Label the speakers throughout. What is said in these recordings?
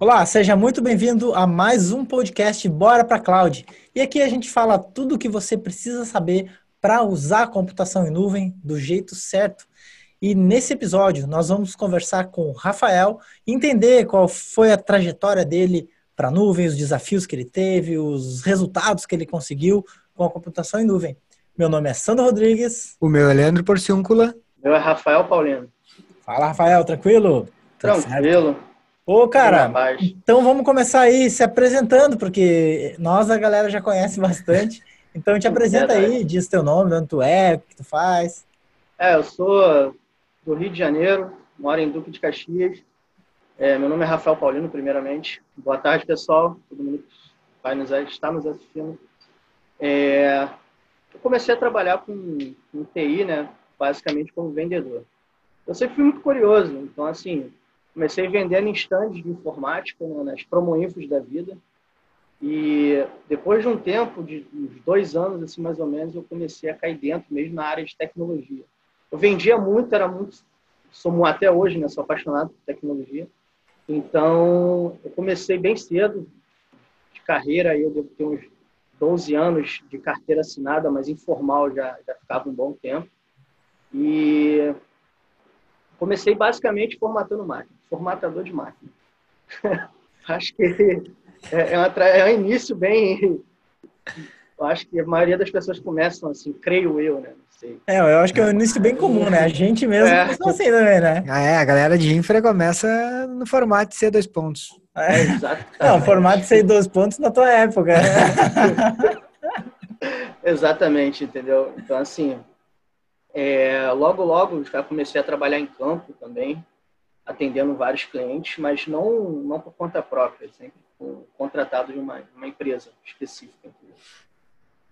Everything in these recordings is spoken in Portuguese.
Speaker 1: Olá, seja muito bem-vindo a mais um podcast Bora para Cloud. E aqui a gente fala tudo o que você precisa saber para usar a computação em nuvem do jeito certo. E nesse episódio nós vamos conversar com o Rafael, entender qual foi a trajetória dele para a nuvem, os desafios que ele teve, os resultados que ele conseguiu com a computação em nuvem. Meu nome é Sandro Rodrigues.
Speaker 2: O meu é Leandro Porciúncula.
Speaker 3: Meu é Rafael Paulino.
Speaker 1: Fala, Rafael, tranquilo?
Speaker 3: Tranquilo.
Speaker 1: Ô, cara, então vamos começar aí se apresentando, porque nós, a galera, já conhece bastante. Então te apresenta aí, diz teu nome, onde tu é, o que tu faz.
Speaker 3: É, eu sou do Rio de Janeiro, moro em Duque de Caxias. É, meu nome é Rafael Paulino, primeiramente. Boa tarde, pessoal. Todo mundo que vai nos, está nos assistindo. É, eu comecei a trabalhar com, com TI, né, basicamente como vendedor. Eu sempre fui muito curioso, então, assim, comecei vendendo em stands de informática, né, nas promoinfos da vida. E depois de um tempo, de uns dois anos, assim, mais ou menos, eu comecei a cair dentro, mesmo na área de tecnologia. Eu vendia muito, era muito, sou até hoje, né, sou apaixonado por tecnologia. Então, eu comecei bem cedo de carreira, eu devo ter uns 12 anos de carteira assinada, mas informal já, já ficava um bom tempo. E comecei basicamente formatando máquina formatador de máquina. acho que é, é, uma, é um início bem. Eu acho que a maioria das pessoas começam assim, creio eu, né?
Speaker 1: É, eu acho que é um início bem comum, né? A gente mesmo é. começou assim também, né?
Speaker 2: Ah, é, a galera de infra começa no formato de C dois pontos.
Speaker 1: É, exato. Não, formato de C dois pontos na tua época.
Speaker 3: Exatamente, entendeu? Então, assim, é, logo, logo já comecei a trabalhar em campo também atendendo vários clientes, mas não, não por conta própria, sempre contratado de uma, uma empresa específica.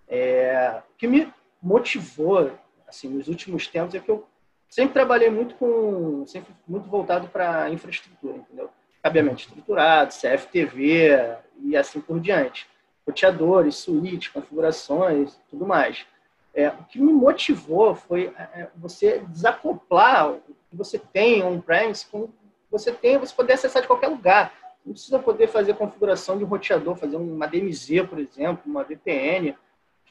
Speaker 3: É, o que me motivou assim nos últimos tempos é que eu sempre trabalhei muito com sempre muito voltado para infraestrutura, entendeu? Cabeamento estruturado, CFTV e assim por diante, roteadores, suítes, configurações, tudo mais. É, o que me motivou foi é, é você desacoplar que você tem on-premise com você tem, você poder acessar de qualquer lugar. Não precisa poder fazer configuração de um roteador, fazer uma DMZ, por exemplo, uma VPN.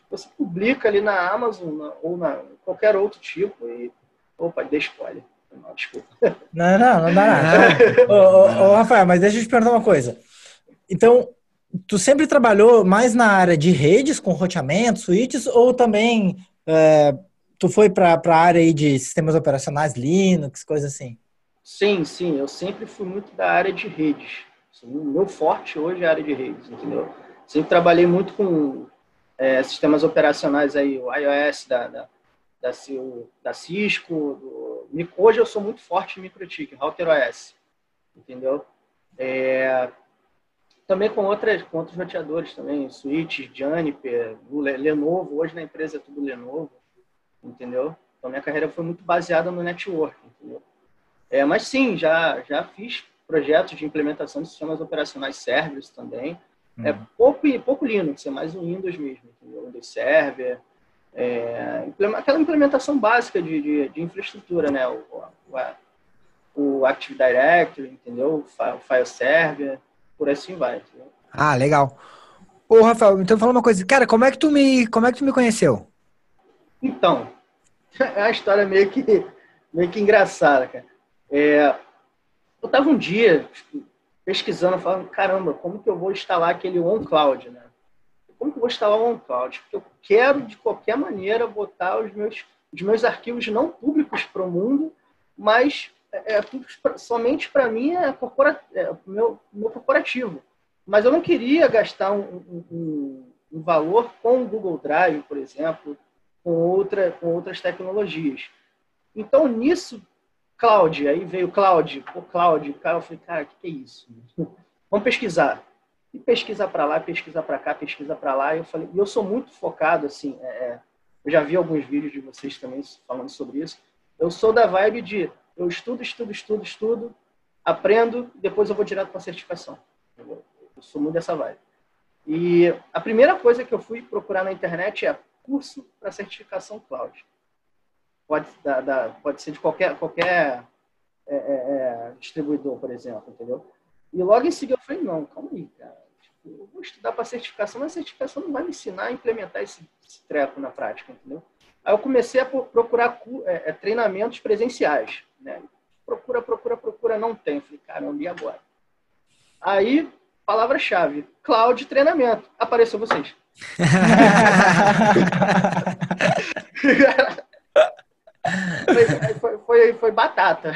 Speaker 3: Você publica ali na Amazon na, ou na qualquer outro tipo e. Opa, dê spoiler. Não, desculpa.
Speaker 1: Não, não, não dá nada. ô, ô, ô, Rafael, mas deixa eu te perguntar uma coisa. Então, tu sempre trabalhou mais na área de redes, com roteamento, switches, ou também é, tu foi para a área de sistemas operacionais, Linux, coisa assim?
Speaker 3: Sim, sim. Eu sempre fui muito da área de redes. O meu forte hoje é a área de redes, entendeu? Sempre trabalhei muito com é, sistemas operacionais aí, o iOS da, da, da, da Cisco. Do... Hoje eu sou muito forte em MikroTik, Router OS, entendeu? É, também com, outras, com outros roteadores também, switches, Juniper, Lenovo. Hoje na empresa é tudo Lenovo entendeu? Então, minha carreira foi muito baseada no network, entendeu? É, mas sim, já, já fiz projetos de implementação de sistemas operacionais servers também. É uhum. É pouco, pouco Linux, é mais um Windows mesmo, entendeu? Windows Server, é, aquela implementação básica de, de, de infraestrutura, né? O, o, o, Active Directory, entendeu? O File Server, por assim vai. Entendeu?
Speaker 2: Ah, legal. Ô, Rafael, então fala uma coisa. Cara, como é que tu me, como é que tu me conheceu?
Speaker 3: Então, é uma história meio que, meio que engraçada, cara. É, eu estava um dia pesquisando, falando, caramba, como que eu vou instalar aquele OnCloud, né? Como que eu vou instalar o OnCloud? Porque eu quero, de qualquer maneira, botar os meus, os meus arquivos não públicos para o mundo, mas é, é somente para mim é, corpora, é meu, meu corporativo. Mas eu não queria gastar um, um, um valor com o Google Drive, por exemplo, com, outra, com outras tecnologias. Então, nisso, cloud, aí veio cloud, o cloud, cara, eu falei, cara, o que, que é isso? Vamos pesquisar. E pesquisa para lá, pesquisa para cá, pesquisa para lá. E eu falei, e eu sou muito focado, assim, é, é, eu já vi alguns vídeos de vocês também falando sobre isso. Eu sou da vibe de eu estudo, estudo, estudo, estudo, aprendo, depois eu vou direto para a certificação. Eu sou muito dessa vibe. E a primeira coisa que eu fui procurar na internet é curso para certificação cloud. Pode, da, da, pode ser de qualquer, qualquer é, é, é, distribuidor, por exemplo, entendeu? E logo em seguida eu falei, não, calma aí, cara. Tipo, eu vou estudar para certificação, mas a certificação não vai me ensinar a implementar esse, esse treco na prática, entendeu? Aí eu comecei a procurar é, é, treinamentos presenciais, né? Procura, procura, procura, não tem. falei, caramba, e agora? Aí, palavra-chave, cloud treinamento. Apareceu vocês. foi, foi, foi, foi, batata.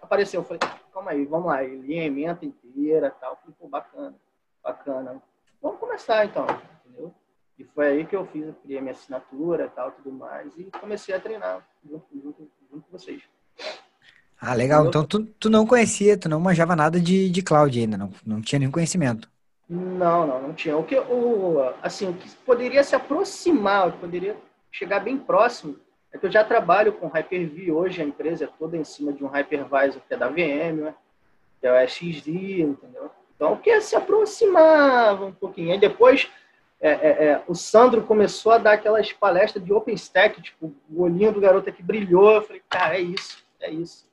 Speaker 3: Apareceu, eu falei, calma aí, vamos lá, alimenta inteira tal. Falei, pô, bacana, bacana. Vamos começar então, entendeu? E foi aí que eu fiz, criei minha assinatura tal, tudo mais, e comecei a treinar junto, junto, junto com vocês.
Speaker 2: Ah, legal. Então tu, tu não conhecia, tu não manjava nada de, de cloud ainda, não, não tinha nenhum conhecimento.
Speaker 3: Não, não, não tinha. O que, o, assim, o que poderia se aproximar, poderia chegar bem próximo, é que eu já trabalho com Hyper-V hoje, a empresa é toda em cima de um hypervisor que é da VM, né? que é o XD, entendeu? Então, o que se aproximava um pouquinho. Aí depois, é, é, é, o Sandro começou a dar aquelas palestras de OpenStack, tipo, o olhinho do garoto aqui brilhou, eu falei, cara, é isso, é isso.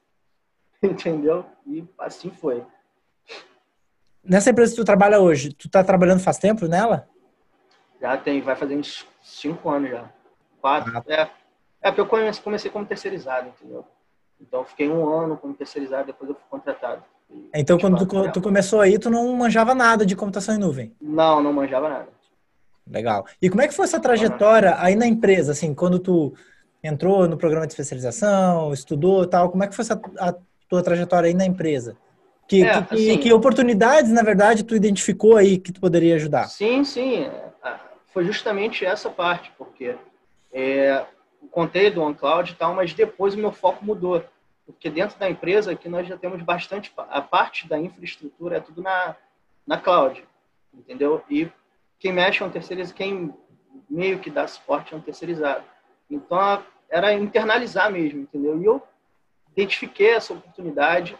Speaker 3: Entendeu? E assim foi.
Speaker 1: Nessa empresa que tu trabalha hoje, tu tá trabalhando faz tempo nela?
Speaker 3: Já tem, vai fazer uns cinco anos já. Quatro. Ah. É, é porque eu comecei, comecei como terceirizado, entendeu? Então, fiquei um ano como terceirizado, depois eu fui contratado.
Speaker 1: Então, quando tu, tu, começou aí, tu não manjava nada de computação em nuvem?
Speaker 3: Não, não manjava nada.
Speaker 1: Legal. E como é que foi essa trajetória aí na empresa, assim, quando tu entrou no programa de especialização, estudou tal, como é que foi essa, a tua trajetória aí na empresa? Que, é, que, assim, que, oportunidades, na verdade, tu identificou aí que tu poderia ajudar?
Speaker 3: Sim, sim. É, foi justamente essa parte, porque é, contei do OnCloud e tal, mas depois o meu foco mudou. Porque dentro da empresa aqui nós já temos bastante, a parte da infraestrutura é tudo na, na cloud, entendeu? E quem mexe é um terceirizado, quem meio que dá suporte é um terceirizado. Então era internalizar mesmo, entendeu? E eu identifiquei essa oportunidade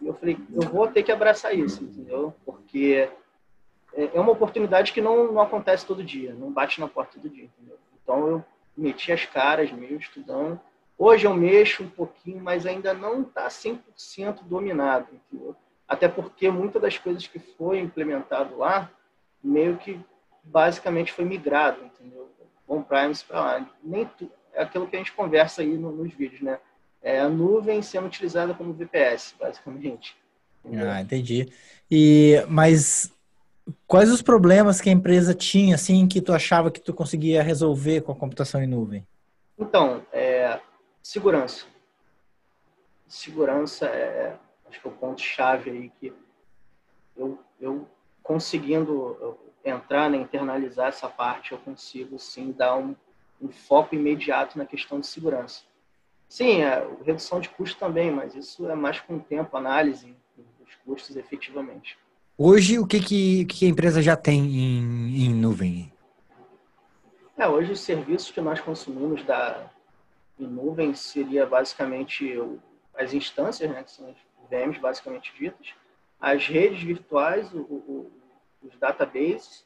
Speaker 3: e eu falei, eu vou ter que abraçar isso, entendeu? Porque é, é uma oportunidade que não, não acontece todo dia, não bate na porta todo dia, entendeu? Então eu meti as caras mesmo, estudando. Hoje eu mexo um pouquinho, mas ainda não está 100% dominado, entendeu? Até porque muitas das coisas que foi implementado lá, meio que basicamente foi migrado, entendeu? On-premise para lá. Nem tu, é aquilo que a gente conversa aí no, nos vídeos, né? É a nuvem sendo utilizada como VPS, basicamente.
Speaker 1: Ah, entendi. E, mas Quais os problemas que a empresa tinha, assim, que tu achava que tu conseguia resolver com a computação em nuvem?
Speaker 3: Então, é, segurança. Segurança é, acho que é o ponto-chave aí que eu, eu conseguindo entrar, né, internalizar essa parte, eu consigo, sim, dar um, um foco imediato na questão de segurança. Sim, é, redução de custo também, mas isso é mais com o tempo, análise dos custos efetivamente.
Speaker 2: Hoje, o que, que, que a empresa já tem em, em nuvem?
Speaker 3: É, hoje, os serviços que nós consumimos da, em nuvem seria basicamente as instâncias, né, que são as VMs basicamente ditas, as redes virtuais, o, o, os databases.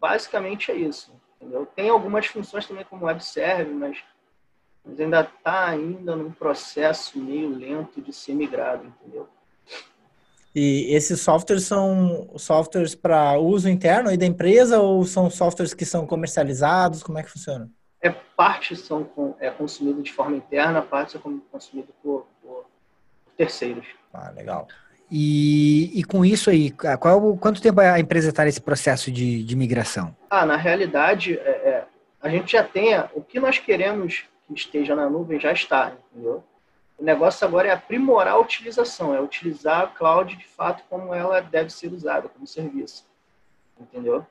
Speaker 3: Basicamente é isso. Entendeu? Tem algumas funções também como web server, mas, mas ainda está ainda num processo meio lento de ser migrado, entendeu?
Speaker 1: E esses softwares são softwares para uso interno aí da empresa ou são softwares que são comercializados? Como é que funciona?
Speaker 3: É, parte são é consumido de forma interna, parte são consumido por, por terceiros.
Speaker 1: Ah, legal.
Speaker 2: E, e com isso aí, qual, quanto tempo a empresa está nesse processo de, de migração?
Speaker 3: Ah, na realidade, é, é, a gente já tem o que nós queremos que esteja na nuvem já está, entendeu? O negócio agora é aprimorar a utilização, é utilizar a cloud de fato como ela deve ser usada como serviço, entendeu?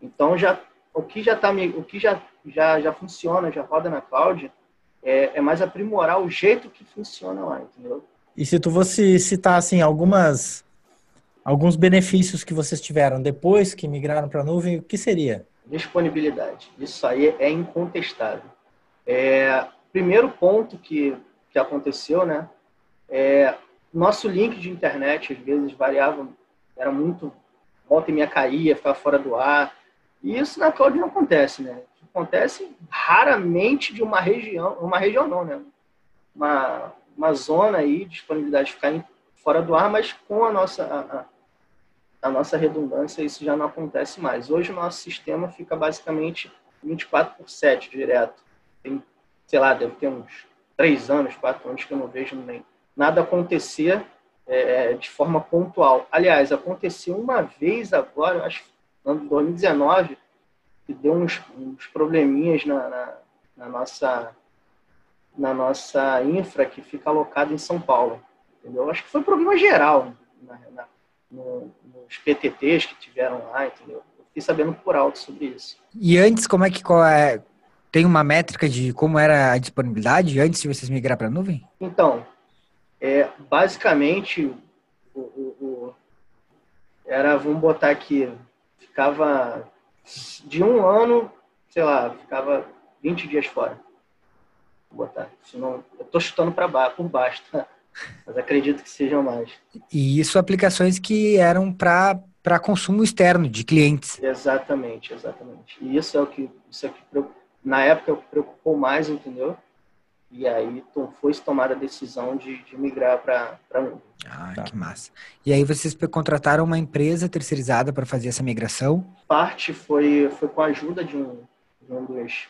Speaker 3: Então já o que já tá o que já já já funciona, já roda na cloud, é, é mais aprimorar o jeito que funciona lá, entendeu?
Speaker 1: E se tu fosse citar assim algumas alguns benefícios que vocês tiveram depois que migraram para a nuvem, o que seria?
Speaker 3: Disponibilidade. Isso aí é incontestável. É, primeiro ponto que que aconteceu, né? É, nosso link de internet às vezes variava, era muito volta e meia caía, ficava fora do ar. E isso na cloud não acontece, né? Acontece raramente de uma região, uma região não, né? Uma, uma zona aí, disponibilidade ficar fora do ar, mas com a nossa, a, a, nossa redundância isso já não acontece mais. Hoje o nosso sistema fica basicamente 24 por 7 direto. Tem, sei lá, deve ter uns três anos, quatro anos que eu não vejo nem nada acontecer é, de forma pontual. Aliás, aconteceu uma vez agora, acho que de 2019, que deu uns, uns probleminhas na, na, na, nossa na nossa infra que fica alocada em São Paulo. Entendeu? Acho que foi um problema geral na, na, no, nos PTTs que tiveram lá, entendeu? Eu fiquei sabendo por alto sobre isso.
Speaker 2: E antes, como é que qual é, tem uma métrica de como era a disponibilidade antes de vocês migrar para a nuvem?
Speaker 3: Então, é, basicamente, o, o, o, era, vamos botar aqui, ficava de um ano, sei lá, ficava 20 dias fora. Vou botar. Senão, eu estou chutando para baixo, por baixo, tá? Mas acredito que sejam mais.
Speaker 2: E isso aplicações que eram para para consumo externo de clientes.
Speaker 3: Exatamente, exatamente. E isso é o que isso é que na época preocupou mais, entendeu? E aí foi tomada a decisão de, de migrar para a nuvem.
Speaker 2: Ah, tá. que massa. E aí vocês contrataram uma empresa terceirizada para fazer essa migração?
Speaker 3: Parte foi, foi com a ajuda de um, de um dos,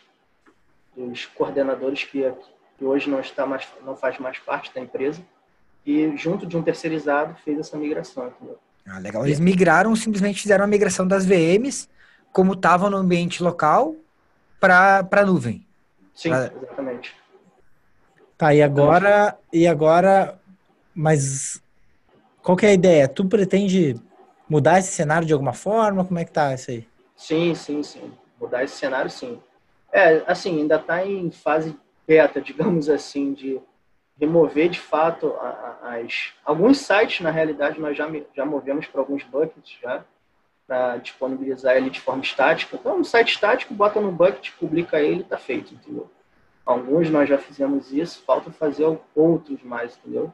Speaker 3: dos coordenadores que, que hoje não está mais não faz mais parte da empresa e junto de um terceirizado fez essa migração, entendeu?
Speaker 2: Ah, legal. Eles migraram, simplesmente fizeram a migração das VMs, como estavam no ambiente local, para a nuvem.
Speaker 3: Sim, pra... exatamente.
Speaker 1: Tá, e agora, e agora, mas qual que é a ideia? Tu pretende mudar esse cenário de alguma forma? Como é que tá isso aí?
Speaker 3: Sim, sim, sim. Mudar esse cenário, sim. É, assim, ainda está em fase beta, digamos assim, de remover de fato as alguns sites na realidade nós já já movemos para alguns buckets já para disponibilizar ele de forma estática então um site estático bota no bucket publica ele está feito entendeu Alguns nós já fizemos isso, falta fazer outros mais, entendeu?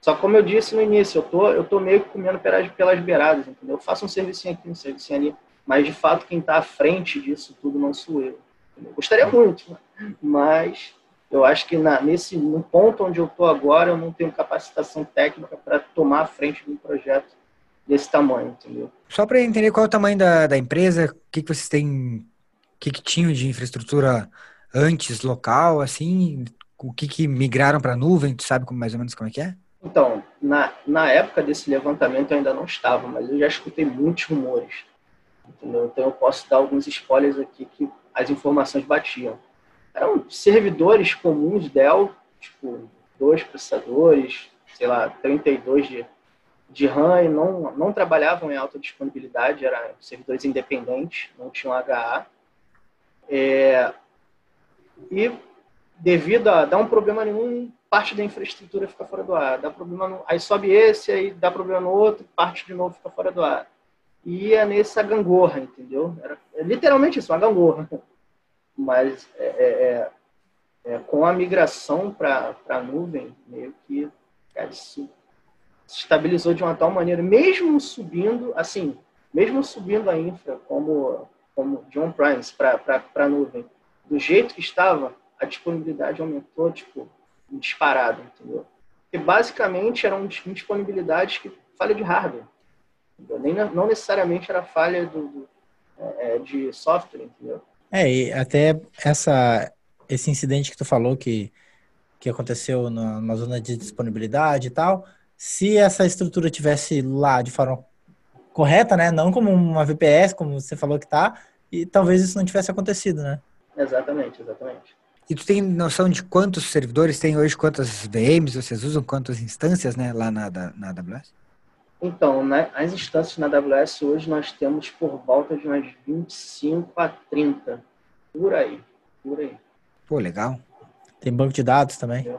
Speaker 3: Só como eu disse no início, eu tô, eu tô meio que comendo pelas, pelas beiradas, entendeu? Eu faço um servicinho aqui, um servicinho ali, mas de fato quem está à frente disso tudo não sou eu. eu gostaria muito, mas eu acho que na, nesse no ponto onde eu estou agora, eu não tenho capacitação técnica para tomar a frente de um projeto desse tamanho, entendeu?
Speaker 2: Só para entender qual é o tamanho da, da empresa, o que, que vocês têm, o que, que tinham de infraestrutura antes local, assim? O que, que migraram para a nuvem? Tu sabe como, mais ou menos como é que é?
Speaker 3: Então, na, na época desse levantamento eu ainda não estava, mas eu já escutei muitos rumores. Entendeu? Então eu posso dar alguns spoilers aqui que as informações batiam. Eram servidores comuns Dell, tipo, dois processadores, sei lá, 32 de, de RAM, e não, não trabalhavam em alta disponibilidade, eram servidores independentes, não tinham HA. É, e devido a dar um problema nenhum, parte da infraestrutura fica fora do ar. Dá problema no, aí sobe esse, aí dá problema no outro, parte de novo fica fora do ar. E é nessa gangorra, entendeu? Era é literalmente isso, uma gangorra. Mas é, é, é com a migração para a nuvem, meio que cara, isso se estabilizou de uma tal maneira, mesmo subindo, assim, mesmo subindo a infra como, como de on-premise para a nuvem, do jeito que estava, a disponibilidade aumentou, tipo, disparado, entendeu? E basicamente eram disponibilidades que falha de hardware. Nem, não necessariamente era falha do, do é, é, de software, entendeu?
Speaker 1: É, e até essa, esse incidente que tu falou que, que aconteceu na, na zona de disponibilidade e tal, se essa estrutura tivesse lá de forma correta, né, não como uma VPS, como você falou que tá, e talvez isso não tivesse acontecido, né?
Speaker 3: Exatamente, exatamente.
Speaker 2: E tu tem noção de quantos servidores tem hoje, quantas VMs vocês usam, quantas instâncias né, lá na, na AWS?
Speaker 3: Então, né, as instâncias na AWS hoje nós temos por volta de umas 25 a 30. Por aí. Por aí.
Speaker 2: Pô, legal.
Speaker 1: Tem banco de dados também?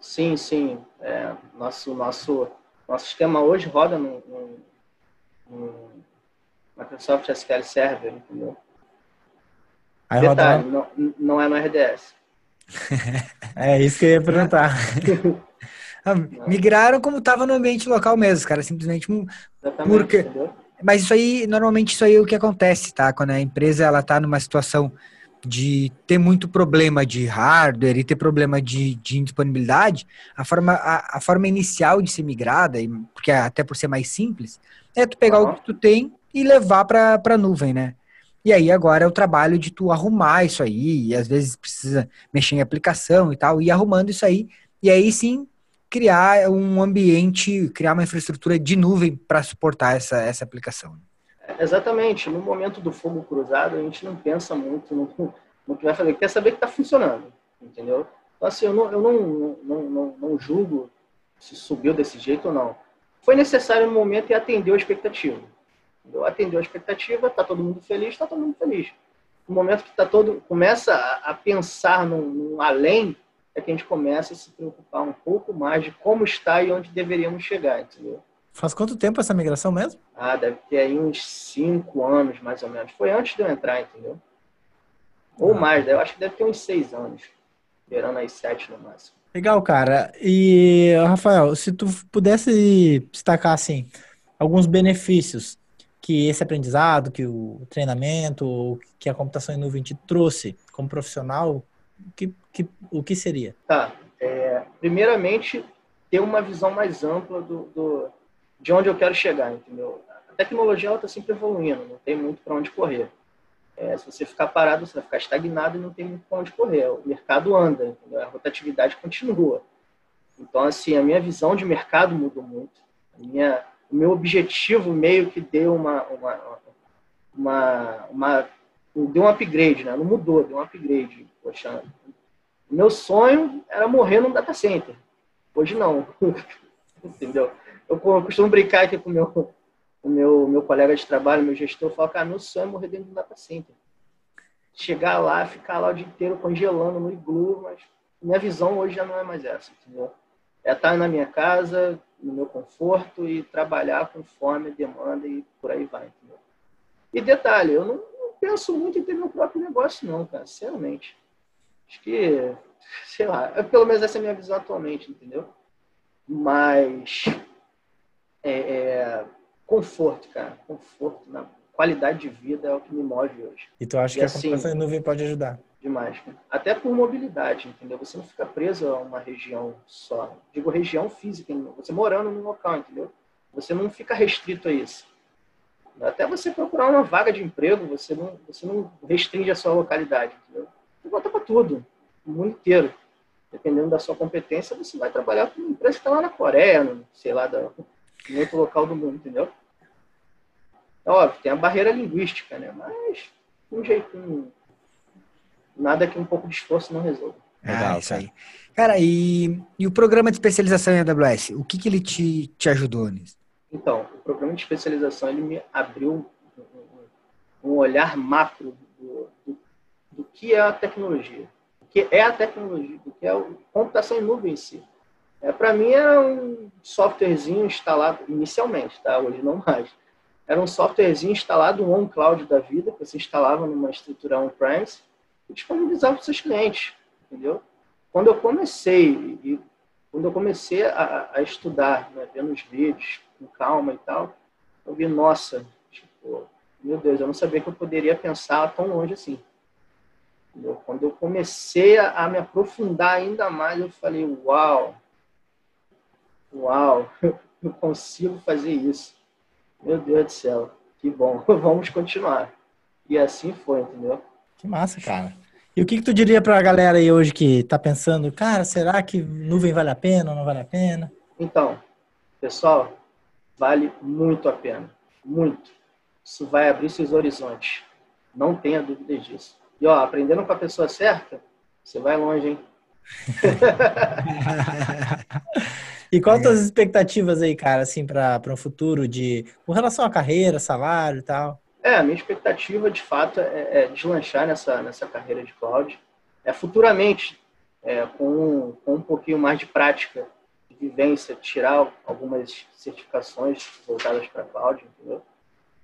Speaker 3: Sim, sim. É, nosso, nosso, nosso sistema hoje roda no, no, no Microsoft SQL Server, entendeu? Aí Detalhe, roda... não, não é no RDS.
Speaker 1: é isso que eu ia perguntar.
Speaker 2: Ah, migraram como estava no ambiente local mesmo, cara. Simplesmente porque. Entendeu? Mas isso aí, normalmente isso aí é o que acontece, tá? Quando a empresa ela tá numa situação de ter muito problema de hardware e ter problema de, de indisponibilidade, a forma, a, a, forma inicial de ser migrada, porque até por ser mais simples, é tu pegar uhum. o que tu tem e levar para a nuvem, né? E aí agora é o trabalho de tu arrumar isso aí, e às vezes precisa mexer em aplicação e tal, e arrumando isso aí, e aí sim criar um ambiente, criar uma infraestrutura de nuvem para suportar essa, essa aplicação.
Speaker 3: Exatamente. No momento do fogo cruzado, a gente não pensa muito no, no que vai fazer, quer saber que está funcionando, entendeu? Então, assim, eu não, eu não, não, não, não julgo se subiu desse jeito ou não. Foi necessário no momento e atendeu a expectativa. Entendeu? Atendeu a expectativa, está todo mundo feliz, está todo mundo feliz. No momento que tá todo começa a, a pensar num, num além, é que a gente começa a se preocupar um pouco mais de como está e onde deveríamos chegar, entendeu?
Speaker 1: Faz quanto tempo essa migração mesmo?
Speaker 3: Ah, deve ter aí uns cinco anos, mais ou menos. Foi antes de eu entrar, entendeu? Ou ah. mais, eu acho que deve ter uns seis anos. Beirando aí sete no máximo.
Speaker 1: Legal, cara. E, Rafael, se tu pudesse destacar, assim, alguns benefícios que esse aprendizado, que o treinamento, que a computação em nuvem te trouxe como profissional, que, que, o que seria?
Speaker 3: Tá. É, primeiramente, ter uma visão mais ampla do, do, de onde eu quero chegar, entendeu? A tecnologia está sempre evoluindo, não tem muito para onde correr. É, se você ficar parado, você vai ficar estagnado e não tem muito para onde correr. O mercado anda, entendeu? a rotatividade continua. Então, assim, a minha visão de mercado mudou muito. Minha, o meu objetivo meio que deu uma, uma, uma, uma deu um upgrade, né? Não mudou, deu um upgrade. Poxa, meu sonho era morrer num data center. Hoje não. Entendeu? Eu costumo brincar aqui com meu, o meu, meu colega de trabalho, meu gestor, fala, cara, meu sonho é morrer dentro do data center. Chegar lá, ficar lá o dia inteiro congelando no iglu, mas minha visão hoje já não é mais essa, entendeu? É estar na minha casa, no meu conforto e trabalhar conforme demanda e por aí vai, entendeu? E detalhe, eu não, não penso muito em ter meu próprio negócio, não, cara, sinceramente. Acho que, sei lá, pelo menos essa é a minha visão atualmente, entendeu? Mas é, é, conforto, cara. Conforto, na qualidade de vida é o que me move hoje.
Speaker 1: E tu acha e que assim, a computação em nuvem pode ajudar?
Speaker 3: Demais. Cara. Até por mobilidade, entendeu? Você não fica preso a uma região só. Digo região física, você morando num local, entendeu? Você não fica restrito a isso. Até você procurar uma vaga de emprego, você não, você não restringe a sua localidade, entendeu? Você bota para tudo, o mundo inteiro. Dependendo da sua competência, você vai trabalhar com uma empresa que está lá na Coreia, sei lá, da, em outro local do mundo, entendeu? É óbvio, tem a barreira linguística, né? Mas um jeito, nada que um pouco de esforço não resolva.
Speaker 2: Legal, ah, isso aí. Cara, e, e o programa de especialização em AWS, o que, que ele te, te ajudou nisso?
Speaker 3: Então, o programa de especialização ele me abriu um, olhar macro do, do, do, que é a tecnologia, o que é a tecnologia, do que é a computação em nuvem em si. É, Para mim era um softwarezinho instalado, inicialmente, tá? hoje não mais. Era um softwarezinho instalado um on-cloud da vida, que você instalava numa estrutura on-premise e disponibilizava para os seus clientes, entendeu? Quando eu comecei, e, quando eu comecei a, a estudar, né, vendo os vídeos com calma e tal, eu vi, nossa, tipo, meu Deus, eu não sabia que eu poderia pensar tão longe assim. Entendeu? Quando eu comecei a, a me aprofundar ainda mais, eu falei, uau, Uau, eu consigo fazer isso. Meu Deus do céu, que bom. Vamos continuar. E assim foi, entendeu?
Speaker 1: Que massa, cara. E o que, que tu diria para a galera aí hoje que está pensando, cara, será que nuvem vale a pena ou não vale a pena?
Speaker 3: Então, pessoal, vale muito a pena. Muito. Isso vai abrir seus horizontes. Não tenha dúvida disso. E ó, aprendendo com a pessoa certa, você vai longe, hein?
Speaker 1: E quais as expectativas aí, cara, assim, para um futuro de com relação à carreira, salário e tal?
Speaker 3: É, a minha expectativa, de fato, é, é deslanchar nessa, nessa carreira de cloud. É futuramente, é, com, com um pouquinho mais de prática, de vivência, tirar algumas certificações voltadas para cloud, entendeu?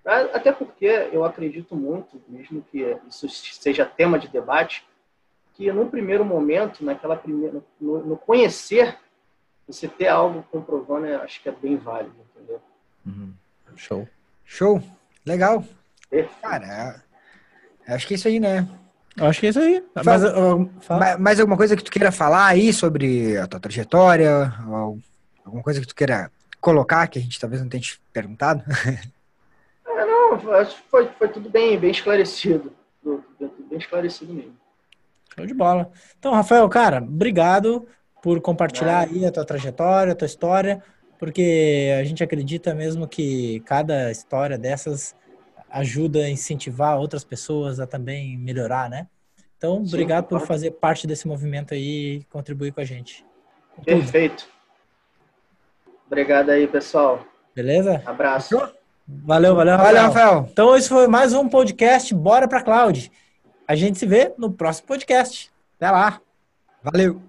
Speaker 3: Até porque eu acredito muito, mesmo que isso seja tema de debate, que no primeiro momento, naquela primeira, no, no conhecer você ter algo comprovando, acho que é bem válido, entendeu?
Speaker 2: Uhum. Show. Show. Legal. Perfeito. Cara, acho que é isso aí, né?
Speaker 1: Acho que é isso aí.
Speaker 2: Mas, uh, mais alguma coisa que tu queira falar aí sobre a tua trajetória? alguma coisa que tu queira colocar que a gente talvez não tenha te perguntado?
Speaker 3: É, não, acho que foi, foi tudo bem, bem esclarecido. Bem esclarecido mesmo.
Speaker 1: Show de bola. Então, Rafael, cara, obrigado por compartilhar aí a tua trajetória, a tua história, porque a gente acredita mesmo que cada história dessas ajuda a incentivar outras pessoas a também melhorar, né? Então, Sim, obrigado por fazer parte desse movimento aí e contribuir com a gente.
Speaker 3: Perfeito. Obrigado aí, pessoal.
Speaker 1: Beleza?
Speaker 3: Abraço.
Speaker 1: Valeu, valeu, Rafael. Valeu, Rafael. Então, esse foi mais um podcast Bora pra Cloud. A gente se vê no próximo podcast. Até lá.
Speaker 2: Valeu.